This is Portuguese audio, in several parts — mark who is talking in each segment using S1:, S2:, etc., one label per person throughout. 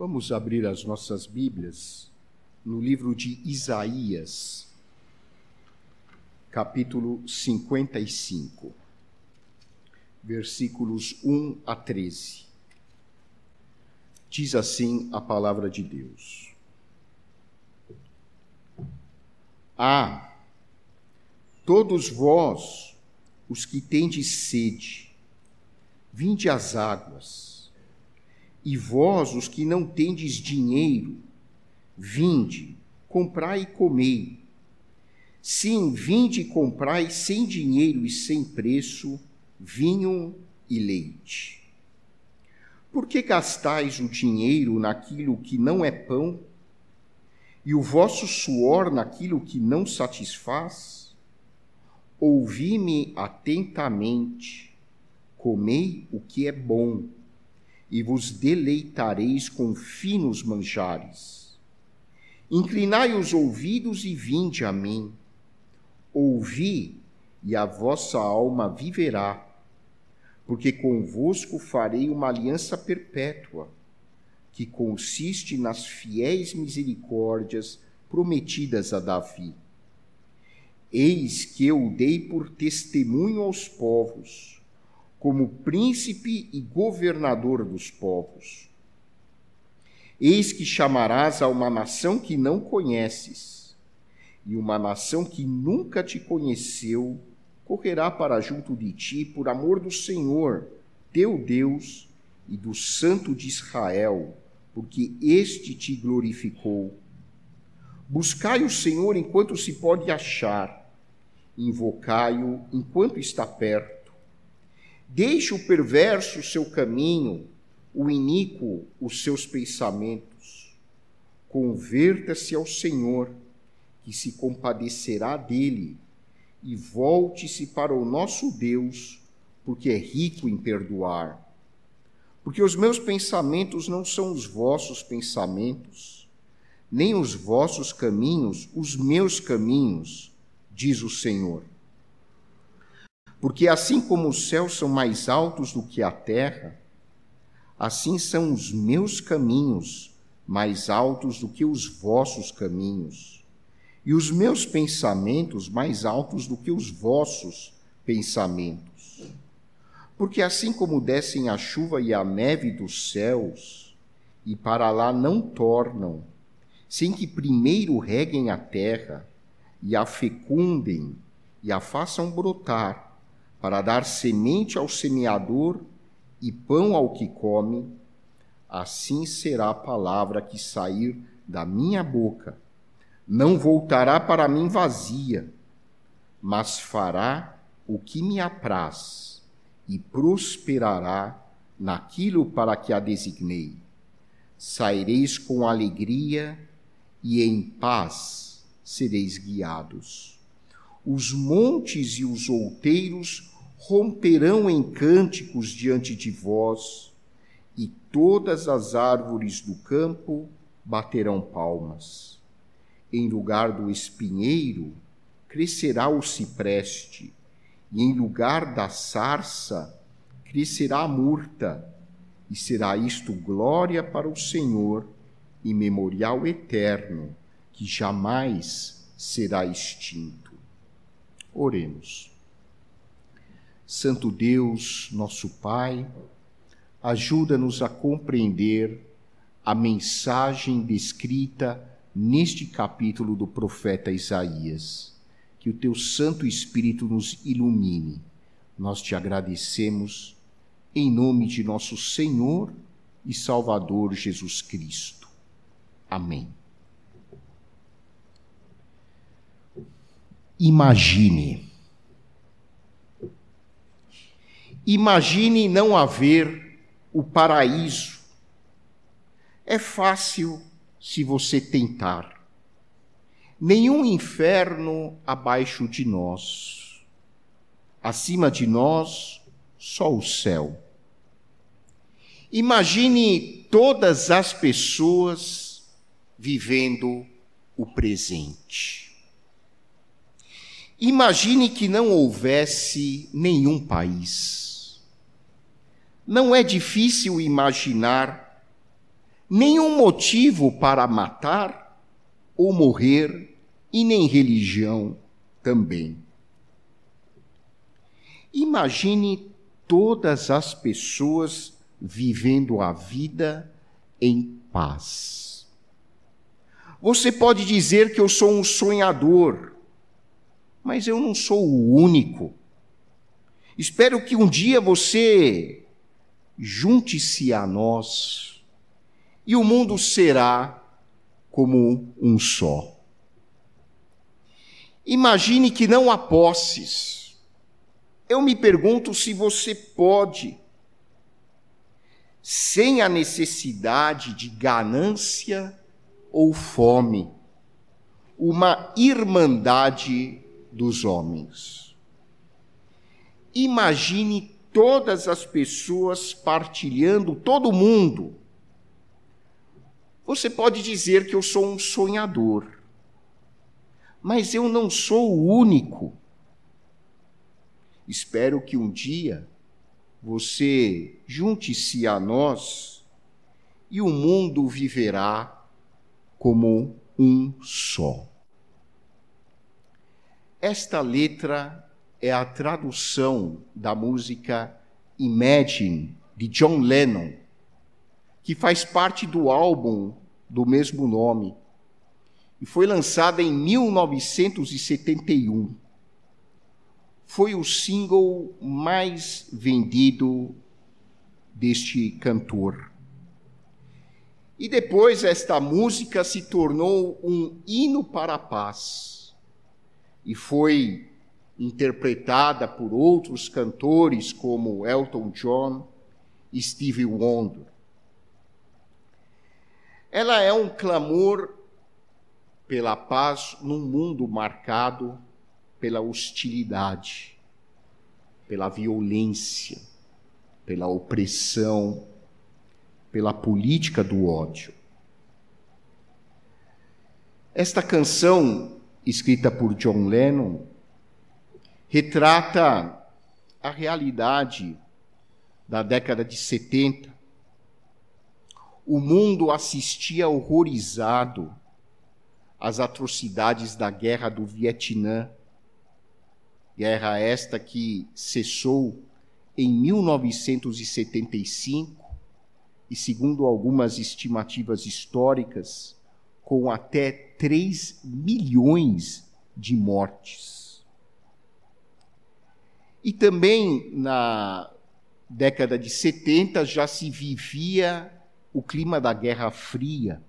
S1: Vamos abrir as nossas Bíblias no livro de Isaías, capítulo 55, versículos 1 a 13. Diz assim a palavra de Deus: Ah, todos vós, os que tendes sede, vinde às águas e vós, os que não tendes dinheiro, vinde, comprai e comei. Sim, vinde e comprai sem dinheiro e sem preço vinho e leite. Por que gastais o dinheiro naquilo que não é pão e o vosso suor naquilo que não satisfaz? Ouvi-me atentamente, comei o que é bom e vos deleitareis com finos manjares. Inclinai os ouvidos e vinde a mim. Ouvi, e a vossa alma viverá, porque convosco farei uma aliança perpétua, que consiste nas fiéis misericórdias prometidas a Davi. Eis que eu dei por testemunho aos povos como príncipe e governador dos povos. Eis que chamarás a uma nação que não conheces, e uma nação que nunca te conheceu correrá para junto de ti por amor do Senhor, teu Deus, e do Santo de Israel, porque este te glorificou. Buscai o Senhor enquanto se pode achar, invocai-o enquanto está perto Deixe o perverso seu caminho, o iníquo os seus pensamentos. Converta-se ao Senhor, que se compadecerá dele, e volte-se para o nosso Deus, porque é rico em perdoar. Porque os meus pensamentos não são os vossos pensamentos, nem os vossos caminhos os meus caminhos, diz o Senhor. Porque assim como os céus são mais altos do que a terra, assim são os meus caminhos mais altos do que os vossos caminhos, e os meus pensamentos mais altos do que os vossos pensamentos. Porque assim como descem a chuva e a neve dos céus, e para lá não tornam, sem que primeiro reguem a terra, e a fecundem, e a façam brotar, para dar semente ao semeador e pão ao que come, assim será a palavra que sair da minha boca. Não voltará para mim vazia, mas fará o que me apraz e prosperará naquilo para que a designei. Saireis com alegria e em paz sereis guiados. Os montes e os outeiros romperão em cânticos diante de vós, e todas as árvores do campo baterão palmas. Em lugar do espinheiro crescerá o cipreste, e em lugar da sarça crescerá a murta, e será isto glória para o Senhor e memorial eterno, que jamais será extinto. Oremos. Santo Deus, nosso Pai, ajuda-nos a compreender a mensagem descrita neste capítulo do profeta Isaías. Que o teu Santo Espírito nos ilumine. Nós te agradecemos em nome de nosso Senhor e Salvador Jesus Cristo. Amém. Imagine Imagine não haver o paraíso. É fácil se você tentar. Nenhum inferno abaixo de nós. Acima de nós, só o céu. Imagine todas as pessoas vivendo o presente. Imagine que não houvesse nenhum país não é difícil imaginar nenhum motivo para matar ou morrer, e nem religião também. Imagine todas as pessoas vivendo a vida em paz. Você pode dizer que eu sou um sonhador, mas eu não sou o único. Espero que um dia você junte-se a nós e o mundo será como um só. Imagine que não há posses. Eu me pergunto se você pode, sem a necessidade de ganância ou fome, uma irmandade dos homens. Imagine todas as pessoas partilhando, todo mundo. Você pode dizer que eu sou um sonhador, mas eu não sou o único. Espero que um dia você junte-se a nós e o mundo viverá como um só. Esta letra é a tradução da música Imagine, de John Lennon, que faz parte do álbum do mesmo nome e foi lançada em 1971. Foi o single mais vendido deste cantor. E depois esta música se tornou um hino para a paz e foi interpretada por outros cantores como Elton John e Stevie Wonder. Ela é um clamor pela paz num mundo marcado pela hostilidade, pela violência, pela opressão, pela política do ódio. Esta canção, escrita por John Lennon, retrata a realidade da década de 70. O mundo assistia horrorizado às atrocidades da guerra do Vietnã, guerra esta que cessou em 1975 e, segundo algumas estimativas históricas, com até 3 milhões de mortes. E também na década de 70 já se vivia o clima da Guerra Fria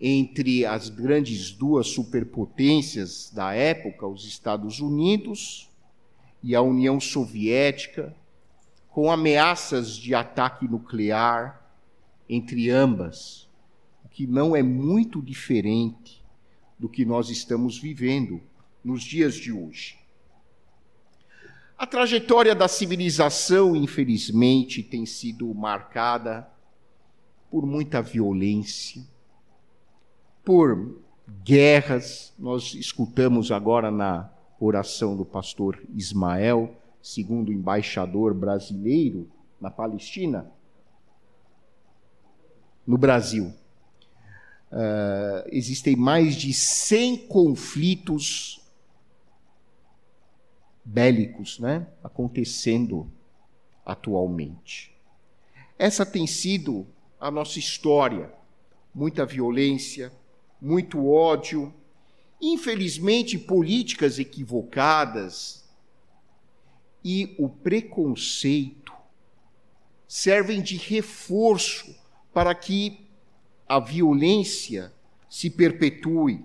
S1: entre as grandes duas superpotências da época, os Estados Unidos e a União Soviética, com ameaças de ataque nuclear entre ambas, que não é muito diferente do que nós estamos vivendo nos dias de hoje. A trajetória da civilização, infelizmente, tem sido marcada por muita violência, por guerras. Nós escutamos agora na oração do pastor Ismael, segundo embaixador brasileiro na Palestina, no Brasil. Uh, existem mais de 100 conflitos bélicos né, acontecendo atualmente. Essa tem sido a nossa história. Muita violência, muito ódio, infelizmente políticas equivocadas e o preconceito servem de reforço para que a violência se perpetue.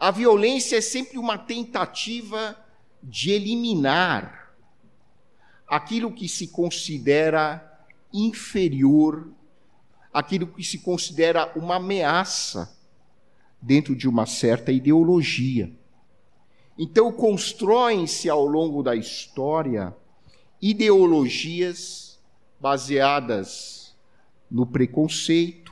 S1: A violência é sempre uma tentativa de eliminar aquilo que se considera inferior aquilo que se considera uma ameaça dentro de uma certa ideologia. Então, constroem-se ao longo da história ideologias baseadas no preconceito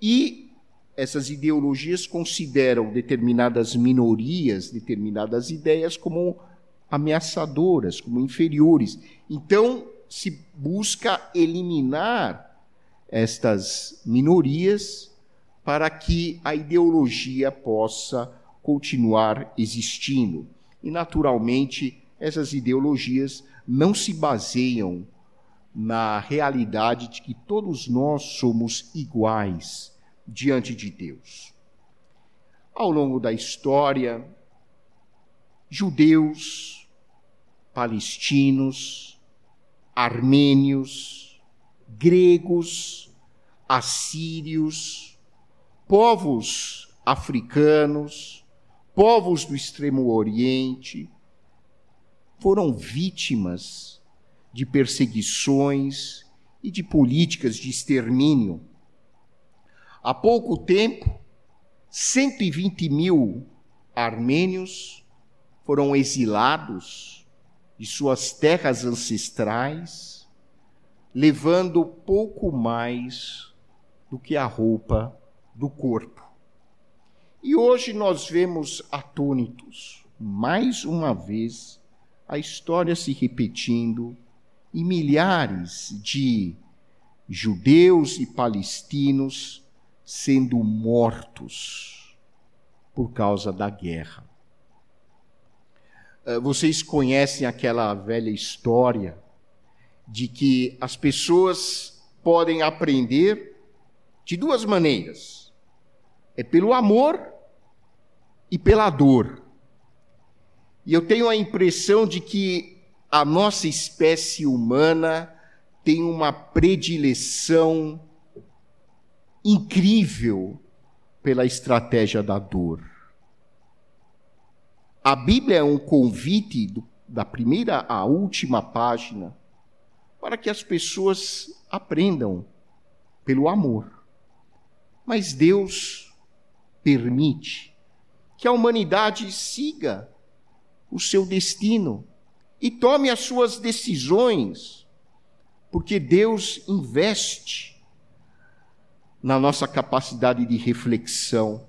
S1: e essas ideologias consideram determinadas minorias, determinadas ideias como ameaçadoras, como inferiores. Então, se busca eliminar estas minorias para que a ideologia possa continuar existindo. E, naturalmente, essas ideologias não se baseiam na realidade de que todos nós somos iguais diante de Deus. Ao longo da história, judeus, palestinos, armênios, gregos, assírios, povos africanos, povos do Extremo Oriente, foram vítimas de perseguições e de políticas de extermínio. Há pouco tempo, 120 mil armênios foram exilados de suas terras ancestrais, levando pouco mais do que a roupa do corpo. E hoje nós vemos atônitos, mais uma vez, a história se repetindo e milhares de judeus e palestinos sendo mortos por causa da guerra. Eh, vocês conhecem aquela velha história de que as pessoas podem aprender de duas maneiras: é pelo amor e pela dor. E eu tenho a impressão de que a nossa espécie humana tem uma predileção incrível pela estratégia da dor. A Bíblia é um convite do, da primeira à última página para que as pessoas aprendam pelo amor. Mas Deus permite que a humanidade siga o seu destino e tome as suas decisões, porque Deus investe na nossa capacidade de reflexão.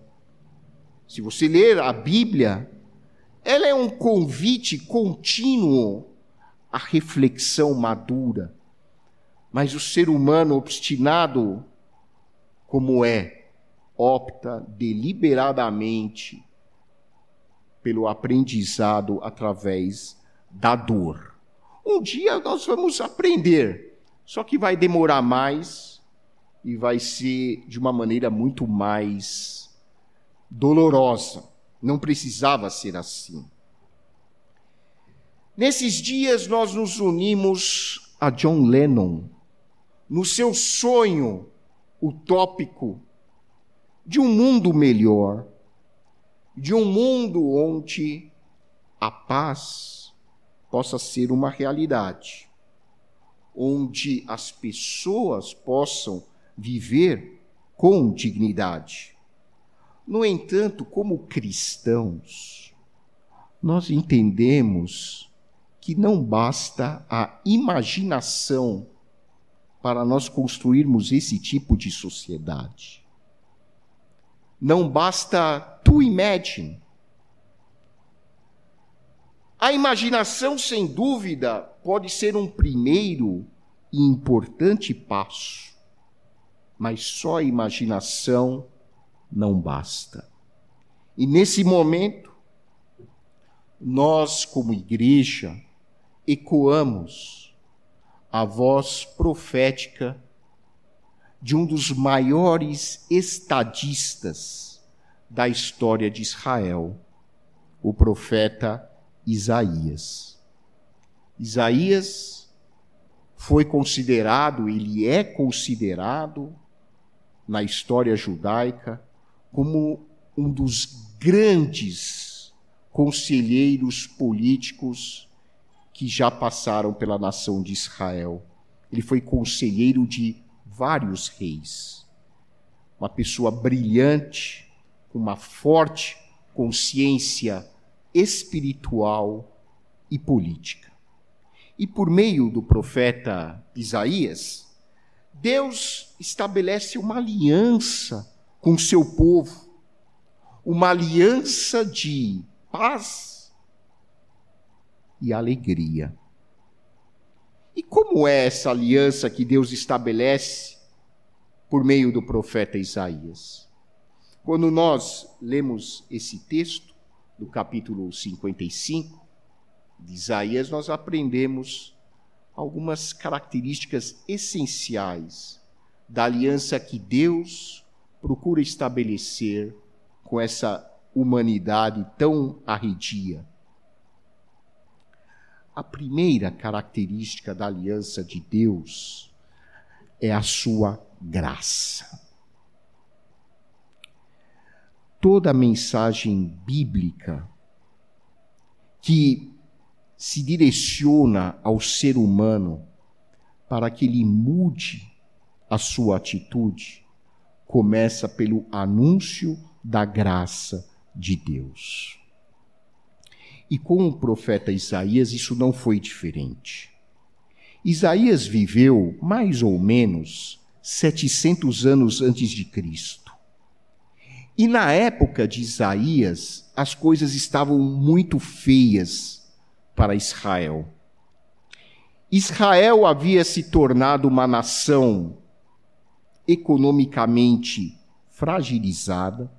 S1: Se você ler a Bíblia, ela é um convite contínuo à reflexão madura. Mas o ser humano obstinado, como é, opta deliberadamente pelo aprendizado através da dor. Um dia nós vamos aprender, só que vai demorar mais e vai ser de uma maneira muito mais dolorosa. Não precisava ser assim. Nesses dias nós nos unimos a John Lennon no seu sonho utópico de um mundo melhor de um mundo onde a paz possa ser uma realidade, onde as pessoas possam viver com dignidade. No entanto, como cristãos, nós entendemos que não basta a imaginação para nós construirmos esse tipo de sociedade. Não basta to imagine. A imaginação, sem dúvida, pode ser um primeiro e importante passo, mas só a imaginação não basta. E nesse momento, nós, como igreja, ecoamos a voz profética de um dos maiores estadistas da história de Israel, o profeta Isaías. Isaías foi considerado, ele é considerado na história judaica como um dos grandes conselheiros políticos que já passaram pela nação de Israel. Ele foi conselheiro de vários reis. Uma pessoa brilhante, com uma forte consciência espiritual e política. E por meio do profeta Isaías, Deus estabelece uma aliança com seu povo, uma aliança de paz e alegria. E como é essa aliança que Deus estabelece por meio do profeta Isaías? Quando nós lemos esse texto, do capítulo 55 de Isaías, nós aprendemos algumas características essenciais da aliança que Deus procura estabelecer com essa humanidade tão arredia. A primeira característica da aliança de Deus é a sua graça. Toda a mensagem bíblica que se direciona ao ser humano para que ele mude a sua atitude, começa pelo anúncio da graça de Deus. E com o profeta Isaías isso não foi diferente. Isaías viveu mais ou menos 700 anos antes de Cristo. E na época de Isaías, as coisas estavam muito feias para Israel. Israel havia se tornado uma nação economicamente fragilizada,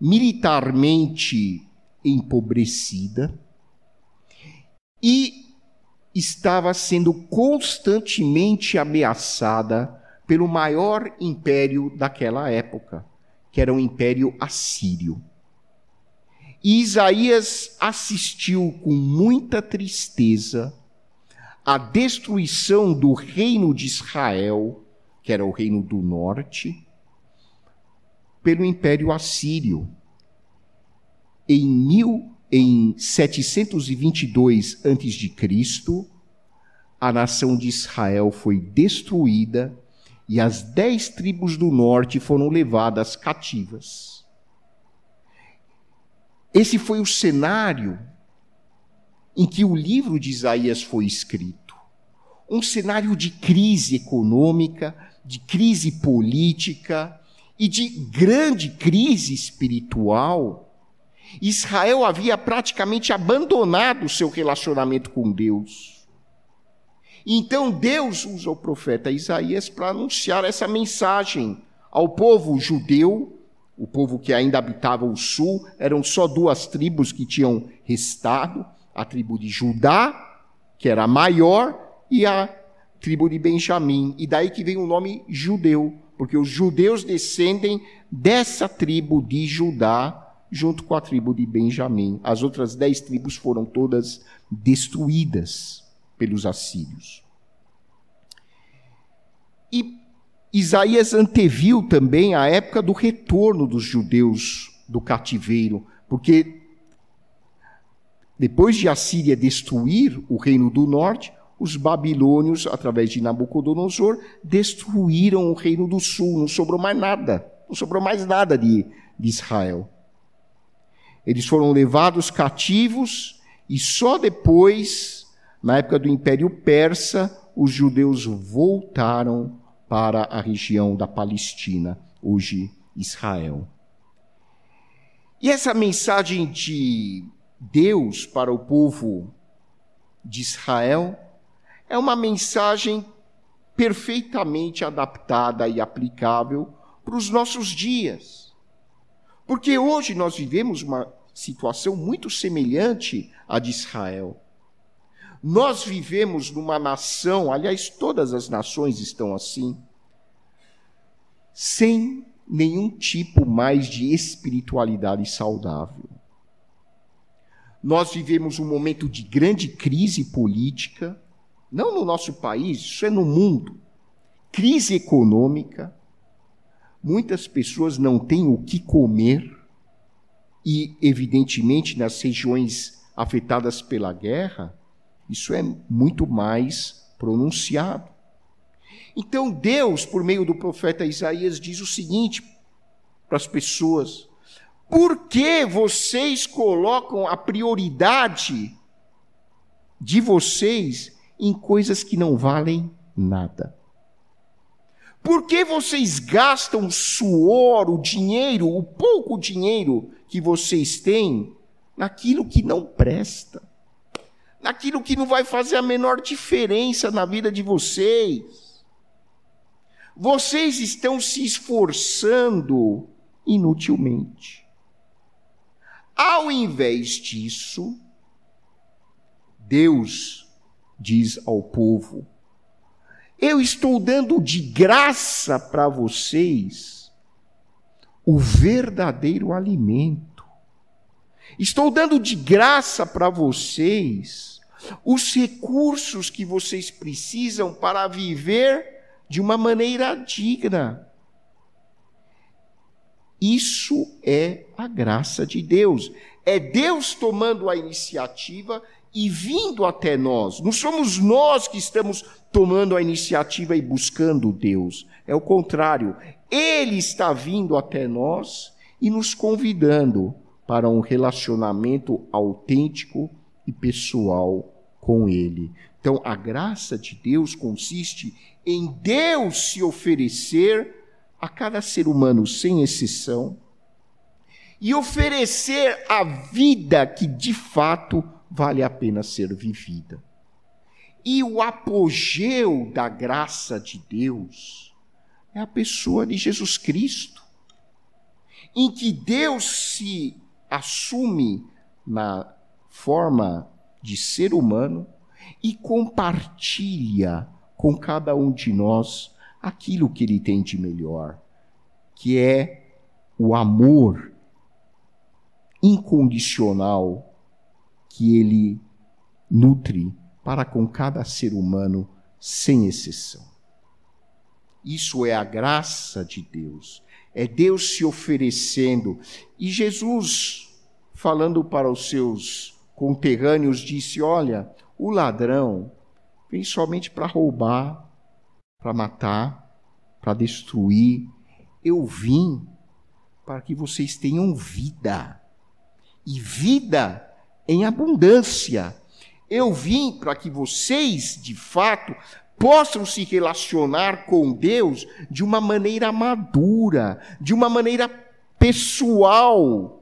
S1: militarmente empobrecida e estava sendo constantemente ameaçada pelo maior império daquela época, que era o Império Assírio. E Isaías assistiu com muita tristeza à destruição do reino de Israel, que era o reino do norte, pelo Império Assírio. Em, mil, em 722 a.C., a nação de Israel foi destruída e as dez tribos do norte foram levadas cativas. Esse foi o cenário em que o livro de Isaías foi escrito. Um cenário de crise econômica, de crise política e de grande crise espiritual. Israel havia praticamente abandonado o seu relacionamento com Deus. Então Deus usa o profeta Isaías para anunciar essa mensagem ao povo judeu o povo que ainda habitava o sul, eram só duas tribos que tinham restado: a tribo de Judá, que era a maior, e a tribo de Benjamim. E daí que vem o nome judeu, porque os judeus descendem dessa tribo de Judá, junto com a tribo de Benjamim. As outras dez tribos foram todas destruídas pelos assírios. E Isaías anteviu também a época do retorno dos judeus do cativeiro, porque depois de Assíria destruir o reino do norte, os babilônios, através de Nabucodonosor, destruíram o reino do sul, não sobrou mais nada, não sobrou mais nada de, de Israel. Eles foram levados cativos e só depois, na época do Império Persa, os judeus voltaram para a região da Palestina, hoje Israel. E essa mensagem de Deus para o povo de Israel é uma mensagem perfeitamente adaptada e aplicável para os nossos dias. Porque hoje nós vivemos uma situação muito semelhante à de Israel. Nós vivemos numa nação, aliás, todas as nações estão assim, sem nenhum tipo mais de espiritualidade saudável. Nós vivemos um momento de grande crise política, não no nosso país, isso é no mundo. Crise econômica. Muitas pessoas não têm o que comer e, evidentemente, nas regiões afetadas pela guerra, isso é muito mais pronunciado. Então Deus, por meio do profeta Isaías, diz o seguinte para as pessoas: por que vocês colocam a prioridade de vocês em coisas que não valem nada? Por que vocês gastam o suor, o dinheiro, o pouco dinheiro que vocês têm naquilo que não presta? Naquilo que não vai fazer a menor diferença na vida de vocês. Vocês estão se esforçando inutilmente. Ao invés disso, Deus diz ao povo: Eu estou dando de graça para vocês o verdadeiro alimento. Estou dando de graça para vocês os recursos que vocês precisam para viver de uma maneira digna. Isso é a graça de Deus. É Deus tomando a iniciativa e vindo até nós. Não somos nós que estamos tomando a iniciativa e buscando Deus. É o contrário. Ele está vindo até nós e nos convidando para um relacionamento autêntico e pessoal com Ele. Então, a graça de Deus consiste em Deus se oferecer a cada ser humano, sem exceção, e oferecer a vida que de fato vale a pena ser vivida. E o apogeu da graça de Deus é a pessoa de Jesus Cristo, em que Deus se assume na forma de ser humano e compartilha com cada um de nós aquilo que ele tem de melhor, que é o amor incondicional que ele nutre para com cada ser humano, sem exceção. Isso é a graça de Deus. É Deus se oferecendo. E Jesus, falando para os seus conterrâneos, disse: Olha, o ladrão vem somente para roubar, para matar, para destruir. Eu vim para que vocês tenham vida. E vida em abundância. Eu vim para que vocês, de fato, possam se relacionar com Deus de uma maneira madura, de uma maneira pessoal,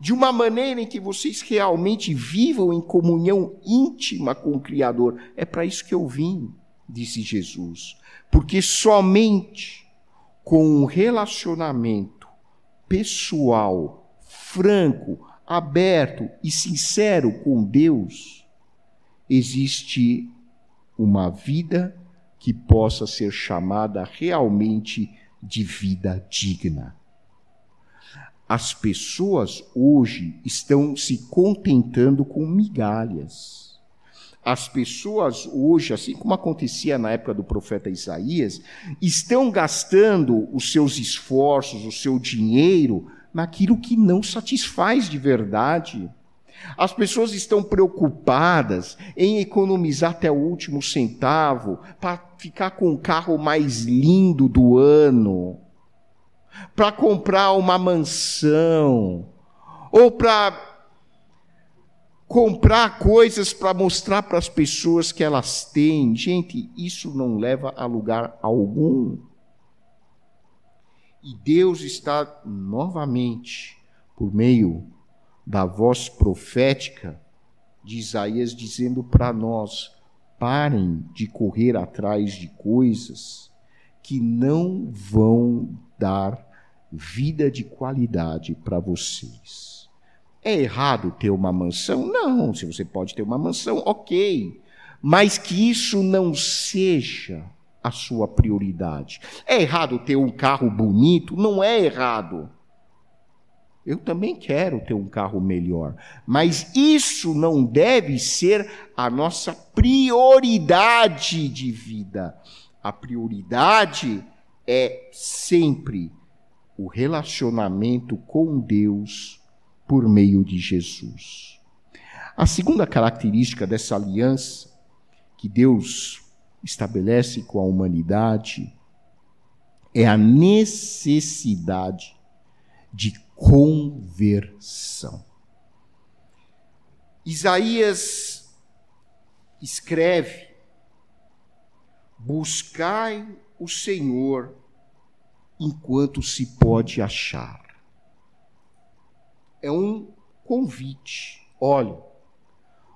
S1: de uma maneira em que vocês realmente vivam em comunhão íntima com o Criador. É para isso que eu vim, disse Jesus. Porque somente com um relacionamento pessoal, franco, aberto e sincero com Deus, existe uma vida que possa ser chamada realmente de vida digna. As pessoas hoje estão se contentando com migalhas. As pessoas hoje, assim como acontecia na época do profeta Isaías, estão gastando os seus esforços, o seu dinheiro naquilo que não satisfaz de verdade. As pessoas estão preocupadas em economizar até o último centavo para ficar com o carro mais lindo do ano, para comprar uma mansão, ou para comprar coisas para mostrar para as pessoas que elas têm. Gente, isso não leva a lugar algum. E Deus está novamente, por meio da voz profética de Isaías, dizendo para nós: parem de correr atrás de coisas que não vão dar vida de qualidade para vocês. É errado ter uma mansão? Não, se você pode ter uma mansão, ok. Mas que isso não seja a sua prioridade. É errado ter um carro bonito? Não é errado. Eu também quero ter um carro melhor, mas isso não deve ser a nossa prioridade de vida. A prioridade é sempre o relacionamento com Deus por meio de Jesus. A segunda característica dessa aliança que Deus estabelece com a humanidade é a necessidade de conversão. Isaías escreve: Buscai o Senhor enquanto se pode achar. É um convite. Olha,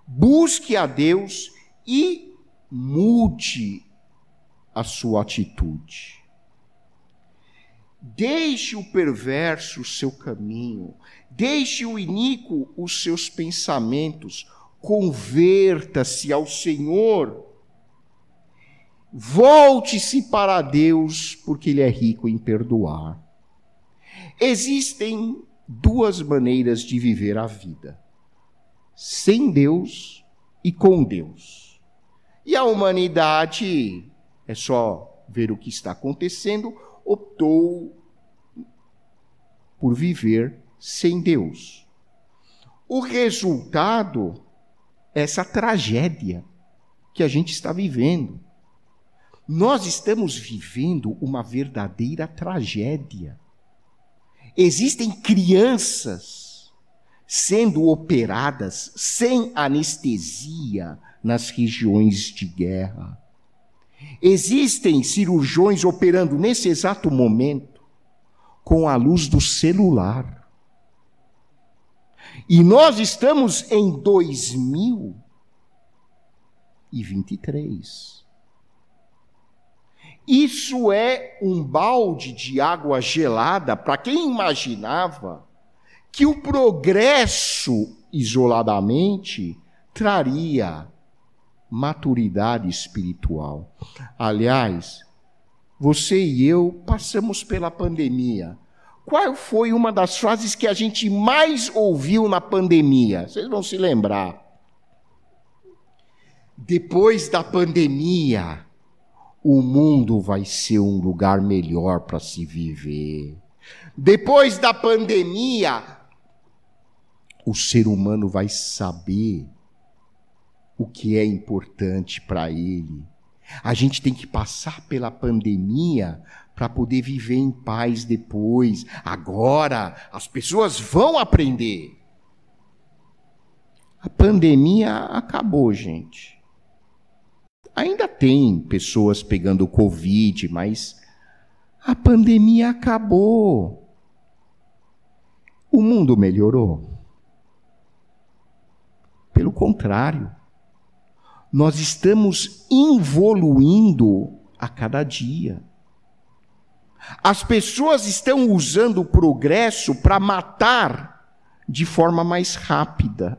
S1: busque a Deus e mude a sua atitude. Deixe o perverso o seu caminho, deixe o iníquo os seus pensamentos, converta-se ao Senhor. Volte-se para Deus, porque Ele é rico em perdoar. Existem duas maneiras de viver a vida: sem Deus e com Deus. E a humanidade, é só ver o que está acontecendo, optou por viver sem Deus. O resultado é essa tragédia que a gente está vivendo. Nós estamos vivendo uma verdadeira tragédia. Existem crianças sendo operadas sem anestesia nas regiões de guerra. Existem cirurgiões operando nesse exato momento com a luz do celular. E nós estamos em 2023. Isso é um balde de água gelada para quem imaginava que o progresso isoladamente traria maturidade espiritual. Aliás, você e eu passamos pela pandemia. Qual foi uma das frases que a gente mais ouviu na pandemia? Vocês vão se lembrar. Depois da pandemia, o mundo vai ser um lugar melhor para se viver. Depois da pandemia, o ser humano vai saber o que é importante para ele. A gente tem que passar pela pandemia para poder viver em paz depois. Agora, as pessoas vão aprender. A pandemia acabou, gente. Ainda tem pessoas pegando Covid, mas a pandemia acabou. O mundo melhorou. Pelo contrário nós estamos evoluindo a cada dia. As pessoas estão usando o progresso para matar de forma mais rápida.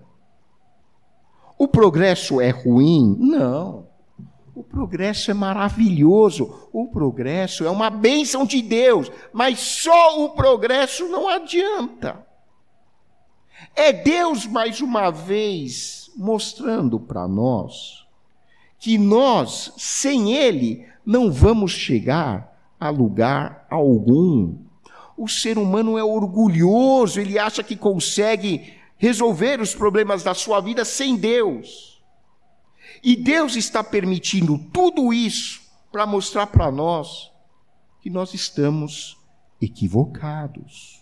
S1: O progresso é ruim? Não. O progresso é maravilhoso. O progresso é uma bênção de Deus. Mas só o progresso não adianta. É Deus, mais uma vez, mostrando para nós que nós, sem Ele, não vamos chegar a lugar algum. O ser humano é orgulhoso, ele acha que consegue resolver os problemas da sua vida sem Deus. E Deus está permitindo tudo isso para mostrar para nós que nós estamos equivocados.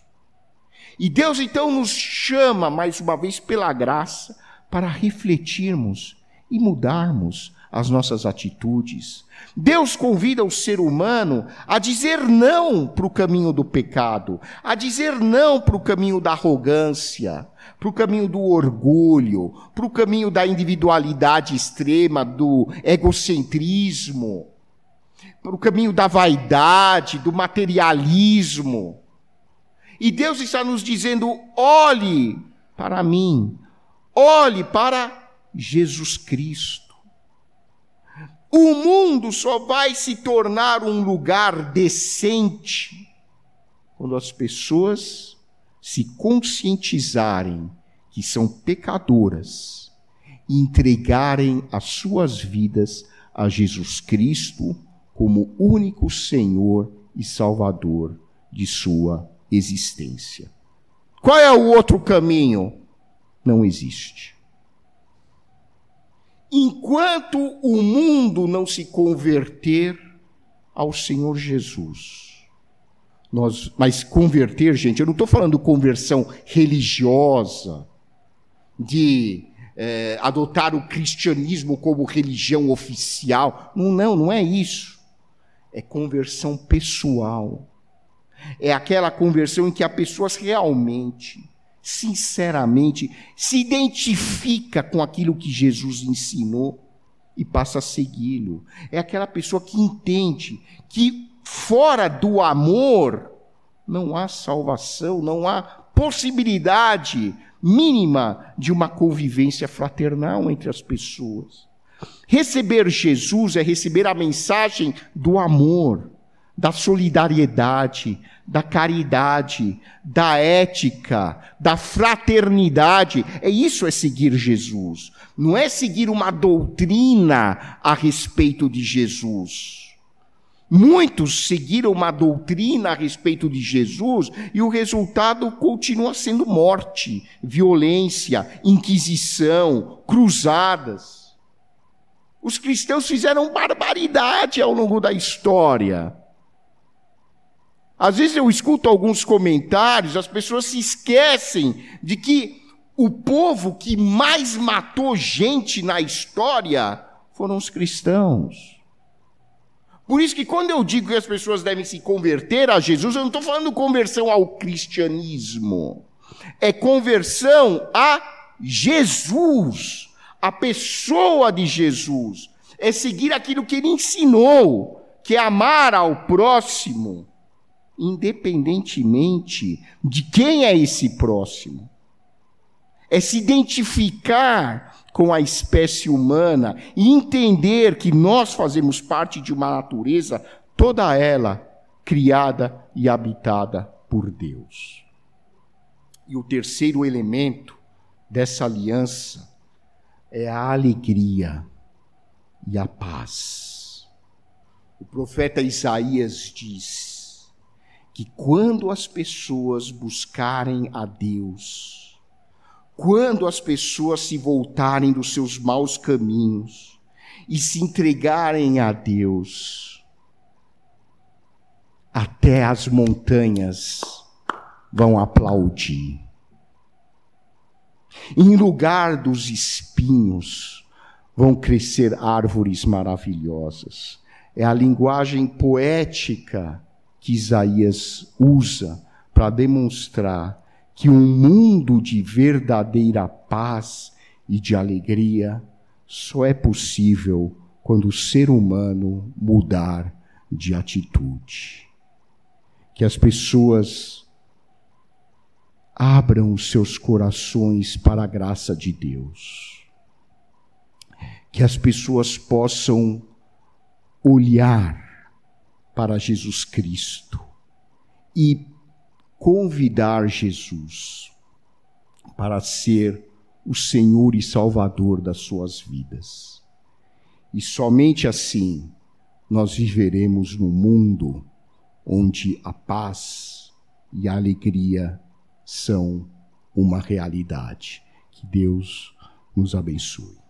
S1: E Deus então nos chama, mais uma vez, pela graça, para refletirmos e mudarmos as nossas atitudes. Deus convida o ser humano a dizer não para o caminho do pecado, a dizer não para o caminho da arrogância, para o caminho do orgulho, para o caminho da individualidade extrema, do egocentrismo, para o caminho da vaidade, do materialismo. E Deus está nos dizendo: olhe para mim, olhe para Jesus Cristo. O mundo só vai se tornar um lugar decente quando as pessoas se conscientizarem que são pecadoras e entregarem as suas vidas a Jesus Cristo como único Senhor e Salvador de sua existência. Qual é o outro caminho? Não existe. Enquanto o mundo não se converter ao Senhor Jesus. Nós, mas converter, gente, eu não estou falando conversão religiosa, de é, adotar o cristianismo como religião oficial. Não, não, não é isso. É conversão pessoal. É aquela conversão em que as pessoas realmente sinceramente se identifica com aquilo que Jesus ensinou e passa a segui-lo. É aquela pessoa que entende que fora do amor não há salvação, não há possibilidade mínima de uma convivência fraternal entre as pessoas. Receber Jesus é receber a mensagem do amor, da solidariedade, da caridade, da ética, da fraternidade. É isso é seguir Jesus. Não é seguir uma doutrina a respeito de Jesus. Muitos seguiram uma doutrina a respeito de Jesus e o resultado continua sendo morte, violência, inquisição, cruzadas. Os cristãos fizeram barbaridade ao longo da história. Às vezes eu escuto alguns comentários, as pessoas se esquecem de que o povo que mais matou gente na história foram os cristãos. Por isso que quando eu digo que as pessoas devem se converter a Jesus, eu não estou falando conversão ao cristianismo. É conversão a Jesus, a pessoa de Jesus. É seguir aquilo que ele ensinou, que é amar ao próximo, independentemente de quem é esse próximo. É se identificar com a espécie humana e entender que nós fazemos parte de uma natureza, toda ela criada e habitada por Deus. E o terceiro elemento dessa aliança é a alegria e a paz. O profeta Isaías diz que quando as pessoas buscarem a Deus, quando as pessoas se voltarem dos seus maus caminhos e se entregarem a Deus, até as montanhas vão aplaudir. Em lugar dos espinhos vão crescer árvores maravilhosas. É a linguagem poética que Isaías usa para demonstrar que um mundo de verdadeira paz e de alegria só é possível quando o ser humano mudar de atitude. Que as pessoas abram os seus corações para a graça de Deus. Que as pessoas possam olhar para Jesus Cristo e convidar Jesus para ser o Senhor e Salvador das suas vidas. E somente assim nós viveremos num mundo onde a paz e a alegria são uma realidade. Que Deus nos abençoe.